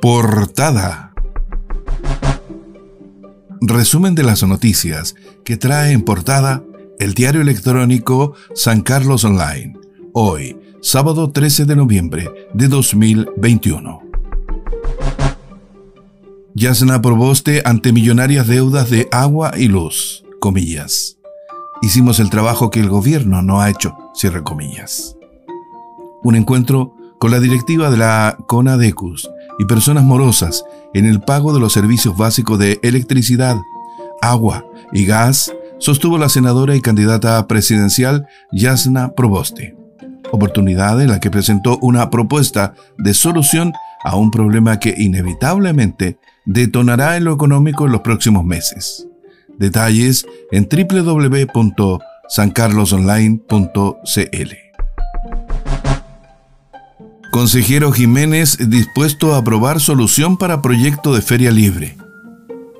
Portada. Resumen de las noticias que trae en portada el diario electrónico San Carlos Online. Hoy, sábado 13 de noviembre de 2021. Yasna Proboste ante millonarias deudas de agua y luz. Comillas. Hicimos el trabajo que el gobierno no ha hecho. Cierre comillas. Un encuentro con la directiva de la CONADECUS y personas morosas en el pago de los servicios básicos de electricidad, agua y gas, sostuvo la senadora y candidata presidencial Yasna Proboste. Oportunidad en la que presentó una propuesta de solución a un problema que inevitablemente detonará en lo económico en los próximos meses. Detalles en www.sancarlosonline.cl. Consejero Jiménez dispuesto a aprobar solución para proyecto de feria libre.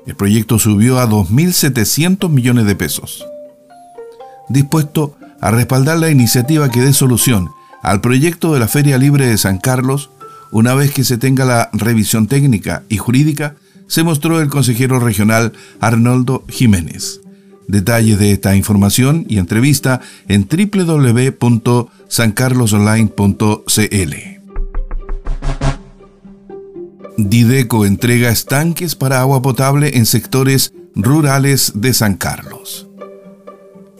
El proyecto subió a 2.700 millones de pesos. Dispuesto a respaldar la iniciativa que dé solución al proyecto de la Feria Libre de San Carlos, una vez que se tenga la revisión técnica y jurídica, se mostró el consejero regional Arnoldo Jiménez. Detalles de esta información y entrevista en www.sancarlosonline.cl. Dideco entrega estanques para agua potable en sectores rurales de San Carlos.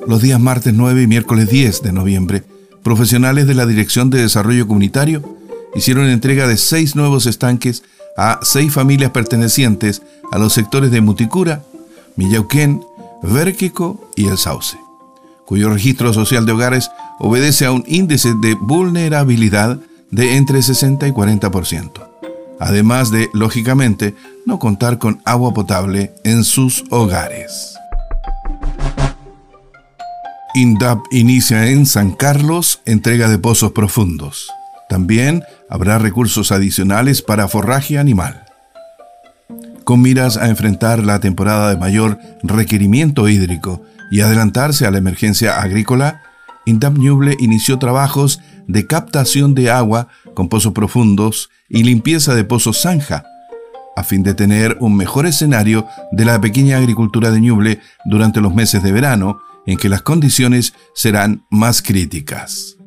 Los días martes 9 y miércoles 10 de noviembre, profesionales de la Dirección de Desarrollo Comunitario hicieron entrega de seis nuevos estanques a seis familias pertenecientes a los sectores de Muticura, Millauquén, Vérquico y El Sauce, cuyo registro social de hogares obedece a un índice de vulnerabilidad de entre 60 y 40% además de, lógicamente, no contar con agua potable en sus hogares. INDAP inicia en San Carlos entrega de pozos profundos. También habrá recursos adicionales para forraje animal. Con miras a enfrentar la temporada de mayor requerimiento hídrico y adelantarse a la emergencia agrícola, INDAP Ñuble inició trabajos de captación de agua con pozos profundos y limpieza de pozos zanja, a fin de tener un mejor escenario de la pequeña agricultura de Ñuble durante los meses de verano, en que las condiciones serán más críticas.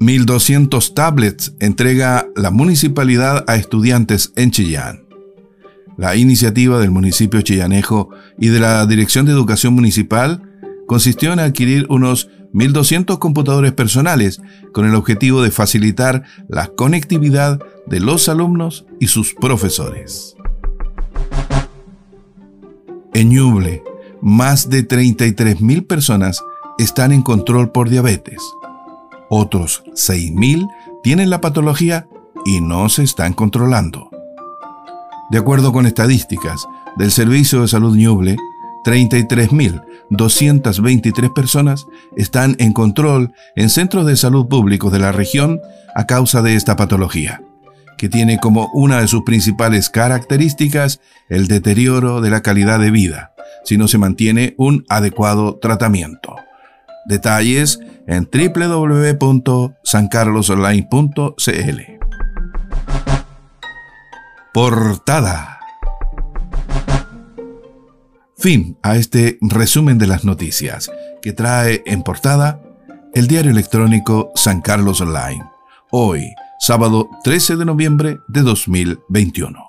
1.200 tablets entrega la municipalidad a estudiantes en Chillán. La iniciativa del municipio chillanejo y de la Dirección de Educación Municipal consistió en adquirir unos 1.200 computadores personales con el objetivo de facilitar la conectividad de los alumnos y sus profesores. En Ñuble, más de 33.000 personas están en control por diabetes. Otros 6.000 tienen la patología y no se están controlando. De acuerdo con estadísticas del Servicio de Salud Ñuble, 33.223 personas están en control en centros de salud públicos de la región a causa de esta patología, que tiene como una de sus principales características el deterioro de la calidad de vida, si no se mantiene un adecuado tratamiento. Detalles en www.sancarlosonline.cl. Portada Fin a este resumen de las noticias que trae en portada el diario electrónico San Carlos Online. Hoy, sábado 13 de noviembre de 2021.